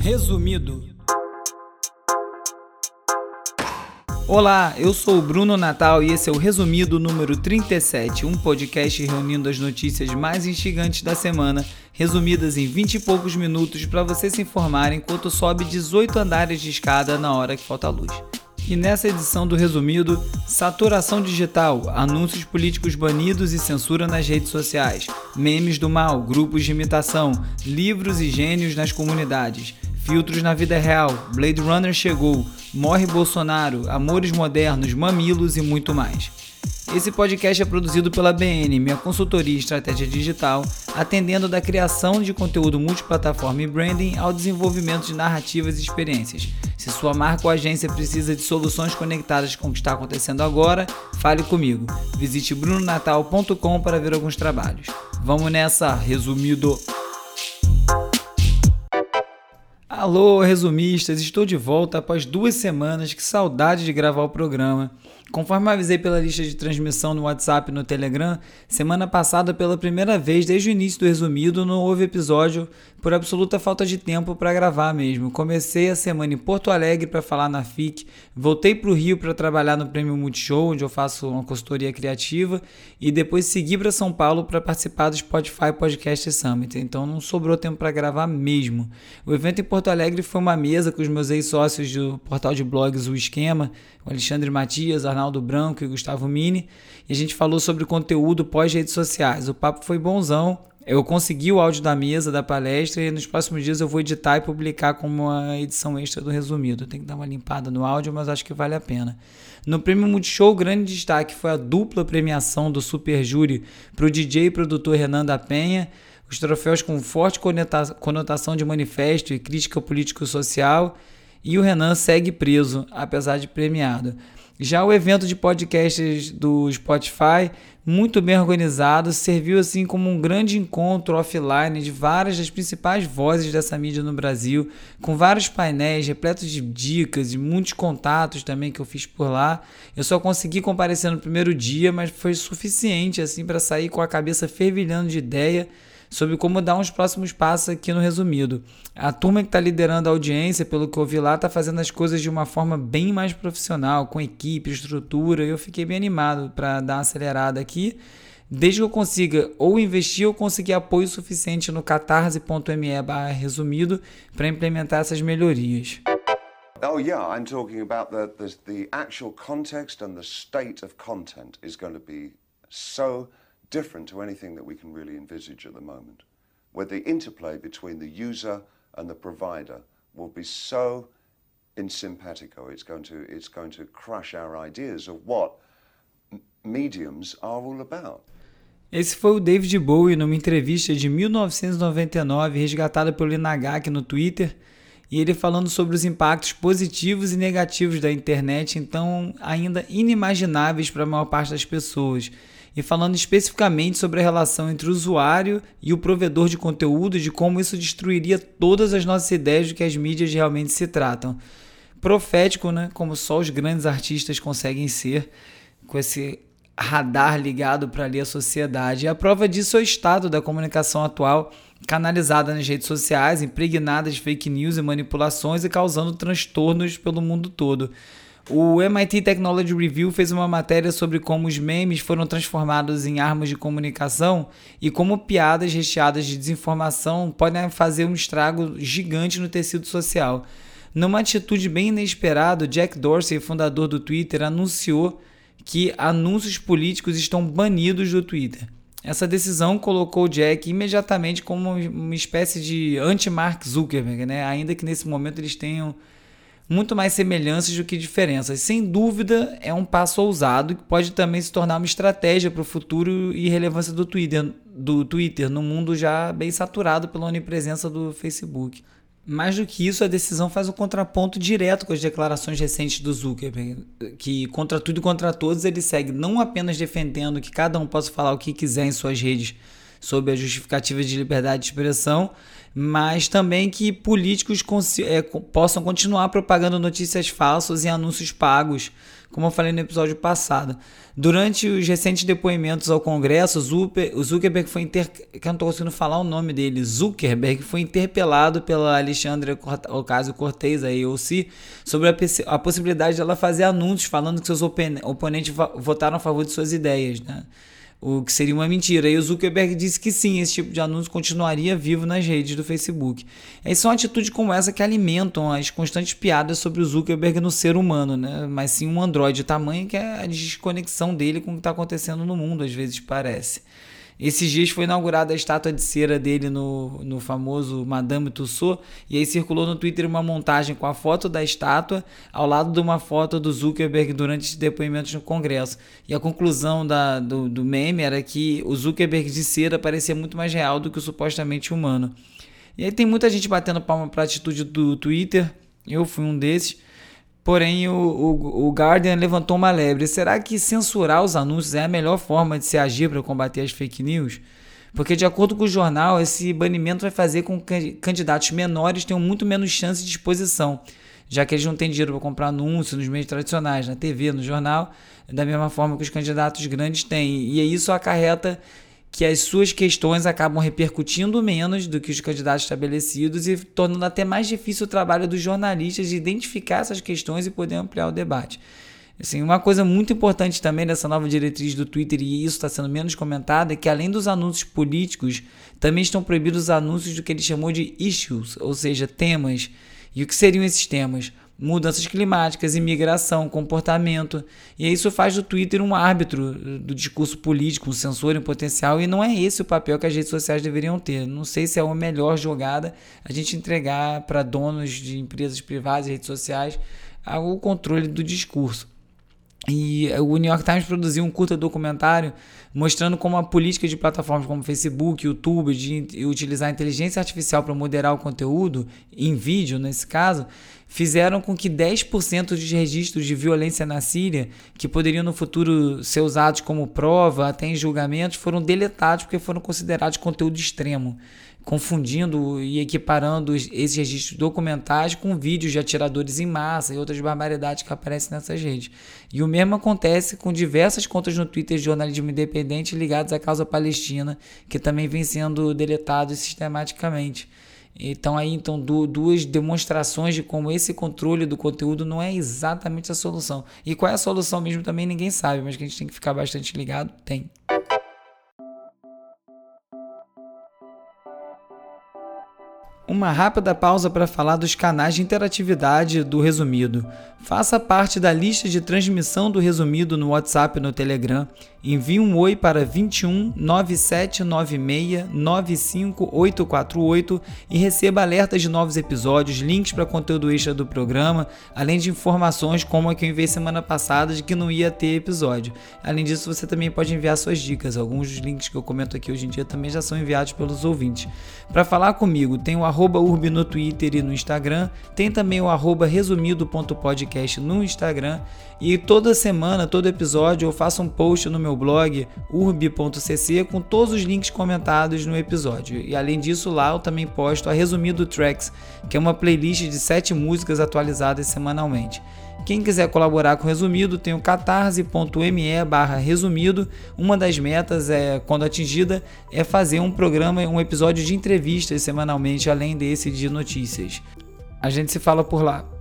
Resumido. Olá, eu sou o Bruno Natal e esse é o Resumido número 37, um podcast reunindo as notícias mais instigantes da semana, resumidas em 20 e poucos minutos para você se informar enquanto sobe 18 andares de escada na hora que falta luz. E nessa edição do Resumido, saturação digital, anúncios políticos banidos e censura nas redes sociais, memes do mal, grupos de imitação, livros e gênios nas comunidades, filtros na vida real, Blade Runner chegou, morre Bolsonaro, amores modernos, mamilos e muito mais. Esse podcast é produzido pela BN, minha consultoria em estratégia digital, atendendo da criação de conteúdo multiplataforma e branding ao desenvolvimento de narrativas e experiências. Se sua marca ou agência precisa de soluções conectadas com o que está acontecendo agora, fale comigo. Visite brunonatal.com para ver alguns trabalhos. Vamos nessa, resumido. Alô, resumistas, estou de volta após duas semanas. Que saudade de gravar o programa. Conforme avisei pela lista de transmissão no WhatsApp e no Telegram, semana passada, pela primeira vez desde o início do resumido, não houve episódio por absoluta falta de tempo para gravar mesmo. Comecei a semana em Porto Alegre para falar na FIC, voltei para o Rio para trabalhar no Prêmio Multishow, onde eu faço uma consultoria criativa, e depois segui para São Paulo para participar do Spotify Podcast Summit. Então não sobrou tempo para gravar mesmo. O evento em Porto Alegre foi uma mesa com os meus ex-sócios do portal de blogs O Esquema, o Alexandre Matias, Arnaldo Branco e Gustavo Mini, e a gente falou sobre conteúdo pós-redes sociais. O papo foi bonzão. Eu consegui o áudio da mesa da palestra e nos próximos dias eu vou editar e publicar como uma edição extra do resumido. Tem que dar uma limpada no áudio, mas acho que vale a pena. No Prêmio Multishow, o grande destaque foi a dupla premiação do Super Júri para o DJ e produtor Renan da Penha. Os troféus com forte conotação de manifesto e crítica político-social e o Renan segue preso, apesar de premiado. Já o evento de podcasts do Spotify, muito bem organizado, serviu assim como um grande encontro offline de várias das principais vozes dessa mídia no Brasil, com vários painéis repletos de dicas e muitos contatos também que eu fiz por lá. Eu só consegui comparecer no primeiro dia, mas foi suficiente assim para sair com a cabeça fervilhando de ideia sobre como dar uns próximos passos aqui no resumido. A turma que está liderando a audiência, pelo que eu vi lá, está fazendo as coisas de uma forma bem mais profissional, com equipe, estrutura, e eu fiquei bem animado para dar uma acelerada aqui. Desde que eu consiga ou investir ou conseguir apoio suficiente no catarse.me resumido para implementar essas melhorias. Oh yeah, I'm talking about the, the, the actual context and the state of content is going to be so different to anything that we can really envisage at the moment, where the interplay between the user and the provider will be so in simpatico, it's going to, it's going to crush our ideas of what mediums are all about. Esse foi o David Bowie numa entrevista de 1999 resgatada pelo Inagaki no Twitter, e ele falando sobre os impactos positivos e negativos da internet, então ainda inimagináveis para a maior parte das pessoas e falando especificamente sobre a relação entre o usuário e o provedor de conteúdo, de como isso destruiria todas as nossas ideias do que as mídias realmente se tratam. Profético, né? Como só os grandes artistas conseguem ser, com esse radar ligado para ali a sociedade. E a prova disso é o estado da comunicação atual, canalizada nas redes sociais, impregnada de fake news e manipulações e causando transtornos pelo mundo todo. O MIT Technology Review fez uma matéria sobre como os memes foram transformados em armas de comunicação e como piadas recheadas de desinformação podem fazer um estrago gigante no tecido social. Numa atitude bem inesperada, Jack Dorsey, fundador do Twitter, anunciou que anúncios políticos estão banidos do Twitter. Essa decisão colocou Jack imediatamente como uma espécie de anti-Mark Zuckerberg, né? ainda que nesse momento eles tenham muito mais semelhanças do que diferenças. Sem dúvida, é um passo ousado que pode também se tornar uma estratégia para o futuro e relevância do Twitter, do Twitter no mundo já bem saturado pela onipresença do Facebook. Mais do que isso, a decisão faz um contraponto direto com as declarações recentes do Zuckerberg, que contra tudo e contra todos ele segue não apenas defendendo que cada um possa falar o que quiser em suas redes sob a justificativa de liberdade de expressão, mas também que políticos é, possam continuar propagando notícias falsas e anúncios pagos, como eu falei no episódio passado. Durante os recentes depoimentos ao Congresso, o Zuckerberg foi inter... que eu não estou conseguindo falar o nome dele, Zuckerberg foi interpelado pela Alexandra Ocasio-Cortez, a AOC, sobre a, a possibilidade dela fazer anúncios falando que seus oponentes votaram a favor de suas ideias, né? O que seria uma mentira. E o Zuckerberg disse que sim, esse tipo de anúncio continuaria vivo nas redes do Facebook. E são atitudes como essa que alimentam as constantes piadas sobre o Zuckerberg no ser humano, né? mas sim um androide tamanho que é a desconexão dele com o que está acontecendo no mundo, às vezes parece. Esses dias foi inaugurada a estátua de cera dele no, no famoso Madame Tussauds, e aí circulou no Twitter uma montagem com a foto da estátua ao lado de uma foto do Zuckerberg durante os depoimentos no Congresso. E a conclusão da, do, do meme era que o Zuckerberg de cera parecia muito mais real do que o supostamente humano. E aí tem muita gente batendo palma para a atitude do Twitter, eu fui um desses. Porém, o, o, o Guardian levantou uma lebre. Será que censurar os anúncios é a melhor forma de se agir para combater as fake news? Porque, de acordo com o jornal, esse banimento vai fazer com que candidatos menores tenham muito menos chance de exposição, já que eles não têm dinheiro para comprar anúncios nos meios tradicionais, na TV, no jornal, da mesma forma que os candidatos grandes têm. E isso acarreta que as suas questões acabam repercutindo menos do que os candidatos estabelecidos e tornando até mais difícil o trabalho dos jornalistas de identificar essas questões e poder ampliar o debate. Assim, uma coisa muito importante também dessa nova diretriz do Twitter, e isso está sendo menos comentado, é que além dos anúncios políticos, também estão proibidos os anúncios do que ele chamou de issues, ou seja, temas. E o que seriam esses temas? Mudanças climáticas, imigração, comportamento. E isso faz do Twitter um árbitro do discurso político, um sensor em potencial, e não é esse o papel que as redes sociais deveriam ter. Não sei se é a melhor jogada a gente entregar para donos de empresas privadas e redes sociais o controle do discurso. E o New York Times produziu um curta documentário mostrando como a política de plataformas como Facebook, YouTube, de utilizar a inteligência artificial para moderar o conteúdo, em vídeo nesse caso, fizeram com que 10% dos registros de violência na Síria, que poderiam no futuro ser usados como prova, até em julgamentos, foram deletados porque foram considerados conteúdo extremo confundindo e equiparando esses registros documentais com vídeos de atiradores em massa e outras barbaridades que aparecem nessas redes. E o mesmo acontece com diversas contas no Twitter de jornalismo independente ligadas à causa palestina, que também vem sendo deletados sistematicamente. Então aí então duas demonstrações de como esse controle do conteúdo não é exatamente a solução. E qual é a solução mesmo também ninguém sabe, mas que a gente tem que ficar bastante ligado, tem. Uma rápida pausa para falar dos canais de interatividade do Resumido. Faça parte da lista de transmissão do Resumido no WhatsApp e no Telegram. Envie um oi para 21 9796 95848 e receba alertas de novos episódios, links para conteúdo extra do programa, além de informações como a que eu enviei semana passada de que não ia ter episódio. Além disso, você também pode enviar suas dicas. Alguns dos links que eu comento aqui hoje em dia também já são enviados pelos ouvintes. Para falar comigo, tem o arroba no Twitter e no Instagram, tem também o arroba resumido.podcast no Instagram e toda semana, todo episódio, eu faço um post no meu blog urb.cc com todos os links comentados no episódio. E além disso, lá eu também posto a Resumido Tracks, que é uma playlist de sete músicas atualizadas semanalmente. Quem quiser colaborar com o Resumido tem o catarse.me barra resumido. Uma das metas, é, quando atingida, é fazer um programa, um episódio de entrevistas semanalmente, além desse de notícias. A gente se fala por lá.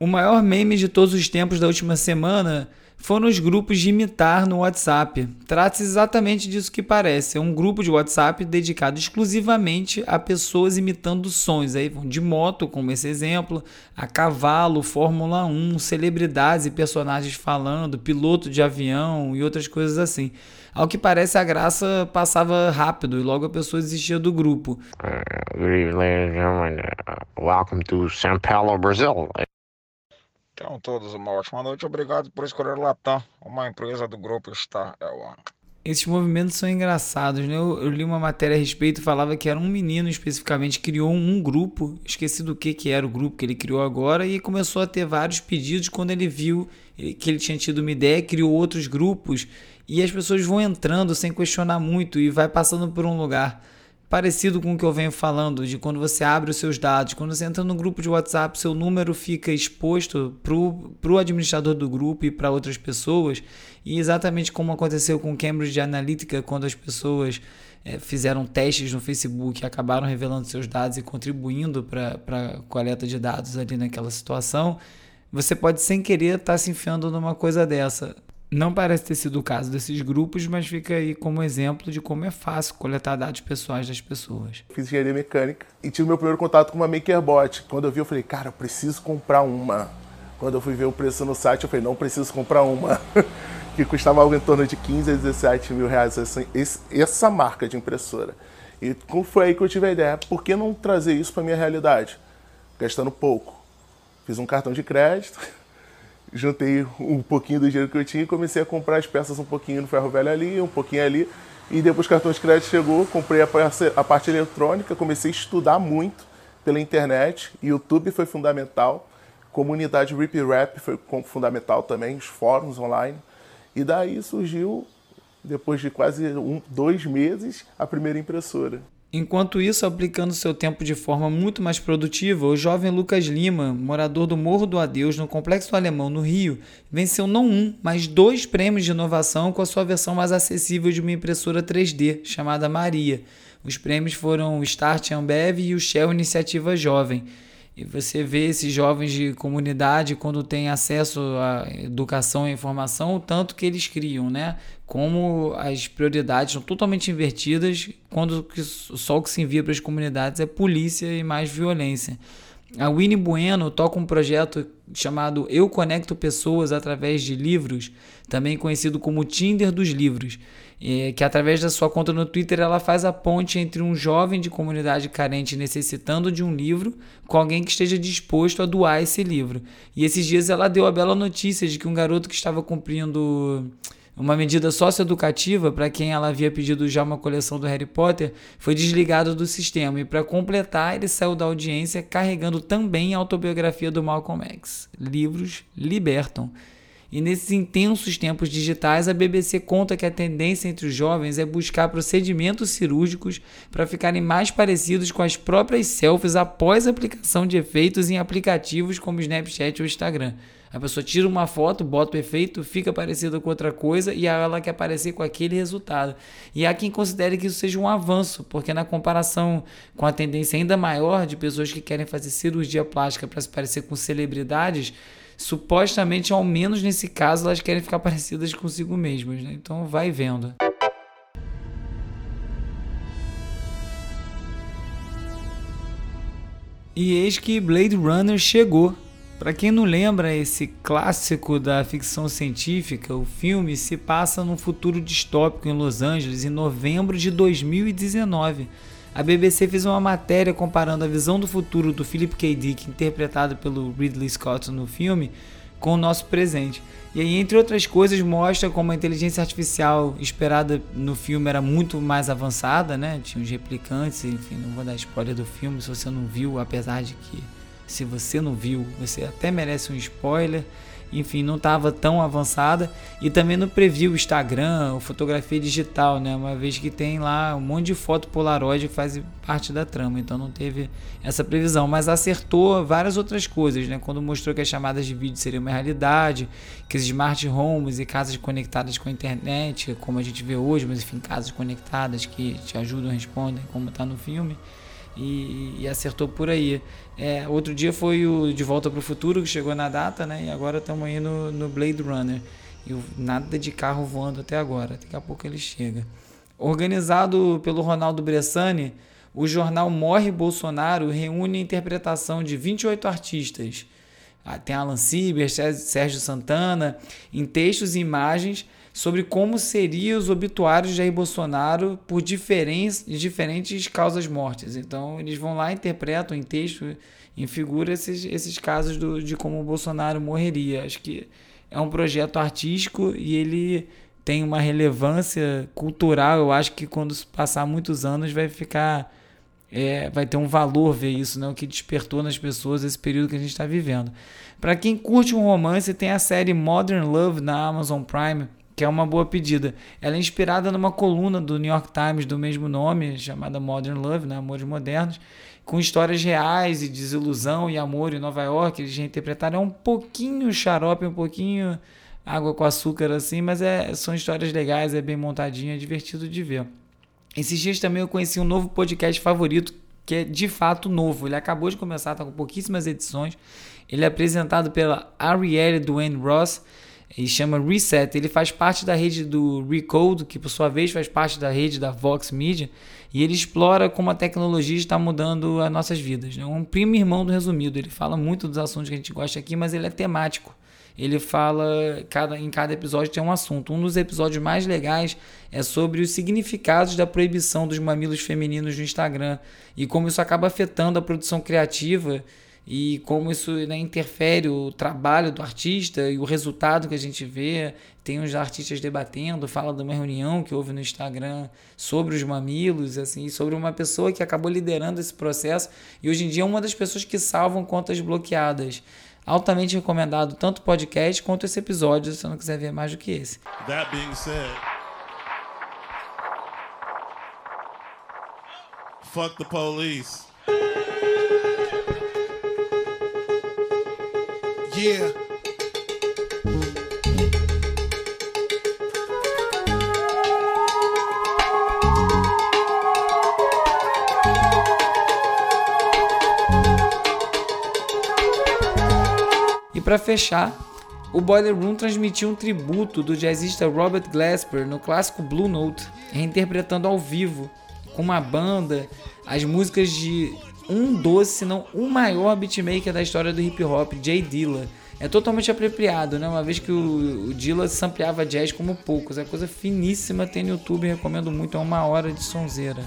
O maior meme de todos os tempos da última semana foram os grupos de imitar no WhatsApp. Trata-se exatamente disso que parece. É um grupo de WhatsApp dedicado exclusivamente a pessoas imitando sons. Aí vão de moto, como esse exemplo, a cavalo, Fórmula 1, celebridades e personagens falando, piloto de avião e outras coisas assim. Ao que parece, a graça passava rápido e logo a pessoa desistia do grupo. Uh, good evening, ladies and gentlemen. Uh, welcome to São Paulo, Brazil. Tenham todos uma ótima noite. Obrigado por escolher Latam, uma empresa do grupo Star One. Esses movimentos são engraçados, né? Eu, eu, li uma matéria a respeito, falava que era um menino especificamente, criou um grupo, esqueci do que, que era o grupo que ele criou agora, e começou a ter vários pedidos quando ele viu que ele tinha tido uma ideia, criou outros grupos, e as pessoas vão entrando sem questionar muito e vai passando por um lugar parecido com o que eu venho falando, de quando você abre os seus dados, quando você entra no grupo de WhatsApp, seu número fica exposto para o administrador do grupo e para outras pessoas, e exatamente como aconteceu com Cambridge Analytica, quando as pessoas é, fizeram testes no Facebook e acabaram revelando seus dados e contribuindo para a coleta de dados ali naquela situação, você pode sem querer estar tá se enfiando numa coisa dessa. Não parece ter sido o caso desses grupos, mas fica aí como exemplo de como é fácil coletar dados pessoais das pessoas. Fiz engenharia mecânica e tive meu primeiro contato com uma MakerBot. Quando eu vi, eu falei, cara, eu preciso comprar uma. Quando eu fui ver o preço no site, eu falei, não preciso comprar uma. que custava algo em torno de 15 a 17 mil reais essa, essa marca de impressora. E foi aí que eu tive a ideia, por que não trazer isso para minha realidade? Gastando pouco. Fiz um cartão de crédito, juntei um pouquinho do dinheiro que eu tinha e comecei a comprar as peças um pouquinho no ferro velho ali, um pouquinho ali. E depois o cartão de crédito chegou, comprei a, a parte eletrônica, comecei a estudar muito pela internet. YouTube foi fundamental, comunidade Rip Rap foi fundamental também, os fóruns online. E daí surgiu, depois de quase um, dois meses, a primeira impressora. Enquanto isso, aplicando seu tempo de forma muito mais produtiva, o jovem Lucas Lima, morador do Morro do Adeus, no Complexo Alemão, no Rio, venceu não um, mas dois prêmios de inovação com a sua versão mais acessível de uma impressora 3D, chamada Maria. Os prêmios foram o Start Ambev e o Shell Iniciativa Jovem. E você vê esses jovens de comunidade quando têm acesso à educação e informação, o tanto que eles criam, né? Como as prioridades são totalmente invertidas quando só o que se envia para as comunidades é polícia e mais violência. A Winnie Bueno toca um projeto chamado Eu Conecto Pessoas através de livros, também conhecido como Tinder dos livros que através da sua conta no Twitter ela faz a ponte entre um jovem de comunidade carente necessitando de um livro com alguém que esteja disposto a doar esse livro. E esses dias ela deu a bela notícia de que um garoto que estava cumprindo uma medida socioeducativa para quem ela havia pedido já uma coleção do Harry Potter foi desligado do sistema e para completar ele saiu da audiência carregando também a autobiografia do Malcolm X. Livros libertam. E nesses intensos tempos digitais, a BBC conta que a tendência entre os jovens é buscar procedimentos cirúrgicos para ficarem mais parecidos com as próprias selfies após a aplicação de efeitos em aplicativos como Snapchat ou Instagram. A pessoa tira uma foto, bota o efeito, fica parecida com outra coisa e ela quer aparecer com aquele resultado. E há quem considere que isso seja um avanço, porque na comparação com a tendência ainda maior de pessoas que querem fazer cirurgia plástica para se parecer com celebridades, supostamente, ao menos nesse caso, elas querem ficar parecidas consigo mesmas. Né? Então vai vendo. E eis que Blade Runner chegou. Para quem não lembra esse clássico da ficção científica, o filme se passa num futuro distópico em Los Angeles em novembro de 2019 a BBC fez uma matéria comparando a visão do futuro do Philip K. Dick, interpretado pelo Ridley Scott no filme, com o nosso presente. E aí, entre outras coisas, mostra como a inteligência artificial esperada no filme era muito mais avançada, né? Tinha os replicantes, enfim, não vou dar spoiler do filme se você não viu, apesar de que se você não viu, você até merece um spoiler enfim, não estava tão avançada e também no preview Instagram, fotografia digital, né? Uma vez que tem lá um monte de foto Polaroid que faz parte da trama, então não teve essa previsão, mas acertou várias outras coisas, né? Quando mostrou que as chamadas de vídeo seriam uma realidade, que os smart homes e casas conectadas com a internet, como a gente vê hoje, mas enfim, casas conectadas que te ajudam, respondem, como está no filme e, e acertou por aí. É, outro dia foi o De Volta para o Futuro, que chegou na data, né? E agora estamos aí no, no Blade Runner. E nada de carro voando até agora. Daqui a pouco ele chega. Organizado pelo Ronaldo Bressani, o jornal Morre Bolsonaro reúne a interpretação de 28 artistas. Ah, tem Alan Sieber, Sérgio Santana, em textos e imagens sobre como seriam os obituários de Jair Bolsonaro por diferentes, diferentes causas mortes. Então, eles vão lá, interpretam em texto, em figura, esses, esses casos do, de como o Bolsonaro morreria. Acho que é um projeto artístico e ele tem uma relevância cultural. Eu acho que quando passar muitos anos vai ficar. É, vai ter um valor ver isso, né? o que despertou nas pessoas esse período que a gente está vivendo. Para quem curte um romance, tem a série Modern Love na Amazon Prime, que é uma boa pedida. Ela é inspirada numa coluna do New York Times do mesmo nome, chamada Modern Love, né? Amores Modernos, com histórias reais e desilusão e amor em Nova York. Eles reinterpretaram é um pouquinho xarope, um pouquinho água com açúcar assim, mas é, são histórias legais, é bem montadinho, é divertido de ver. Esses dias também eu conheci um novo podcast favorito, que é de fato novo. Ele acabou de começar, está com pouquíssimas edições. Ele é apresentado pela Arielle Dwayne Ross e chama Reset. Ele faz parte da rede do Recode, que por sua vez faz parte da rede da Vox Media, e ele explora como a tecnologia está mudando as nossas vidas. É um primo irmão do resumido. Ele fala muito dos assuntos que a gente gosta aqui, mas ele é temático ele fala cada, em cada episódio tem um assunto. Um dos episódios mais legais é sobre os significados da proibição dos mamilos femininos no Instagram e como isso acaba afetando a produção criativa e como isso né, interfere o trabalho do artista e o resultado que a gente vê. Tem uns artistas debatendo, fala de uma reunião que houve no Instagram sobre os mamilos, assim, sobre uma pessoa que acabou liderando esse processo e hoje em dia é uma das pessoas que salvam contas bloqueadas. Altamente recomendado tanto o podcast quanto esse episódio, se você não quiser ver mais do que esse. That being said, fuck the police. Yeah. para fechar, o Boiler Room transmitiu um tributo do jazzista Robert Glasper no clássico Blue Note, reinterpretando ao vivo, com uma banda, as músicas de um doce, se não o maior beatmaker da história do hip hop, Jay Dilla. É totalmente apropriado, né? Uma vez que o, o Dilla sampleava jazz como poucos. É coisa finíssima, tem no YouTube, recomendo muito, é uma hora de sonzeira.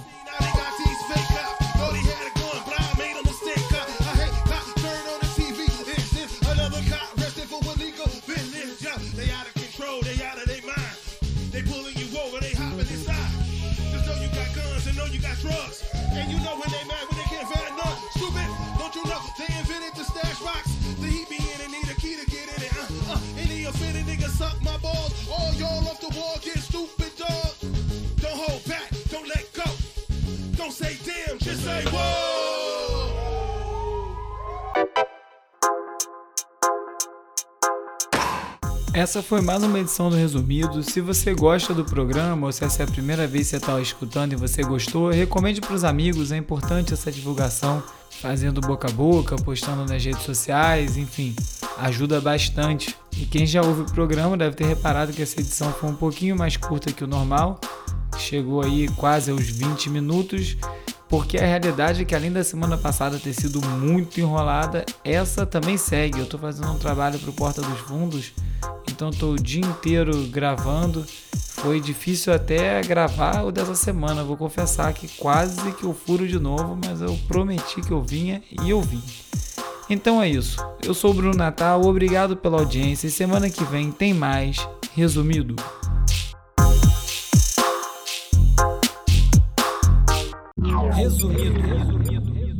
Essa foi mais uma edição do Resumido. Se você gosta do programa ou se essa é a primeira vez que você está escutando e você gostou, recomende para os amigos. É importante essa divulgação, fazendo boca a boca, postando nas redes sociais, enfim, ajuda bastante. E quem já ouve o programa deve ter reparado que essa edição foi um pouquinho mais curta que o normal, chegou aí quase aos 20 minutos porque a realidade é que além da semana passada ter sido muito enrolada, essa também segue. Eu estou fazendo um trabalho para o Porta dos Fundos, então estou o dia inteiro gravando. Foi difícil até gravar o dessa semana, vou confessar que quase que eu furo de novo, mas eu prometi que eu vinha e eu vim. Então é isso. Eu sou o Bruno Natal, obrigado pela audiência e semana que vem tem mais resumido. Resumido. Resumido.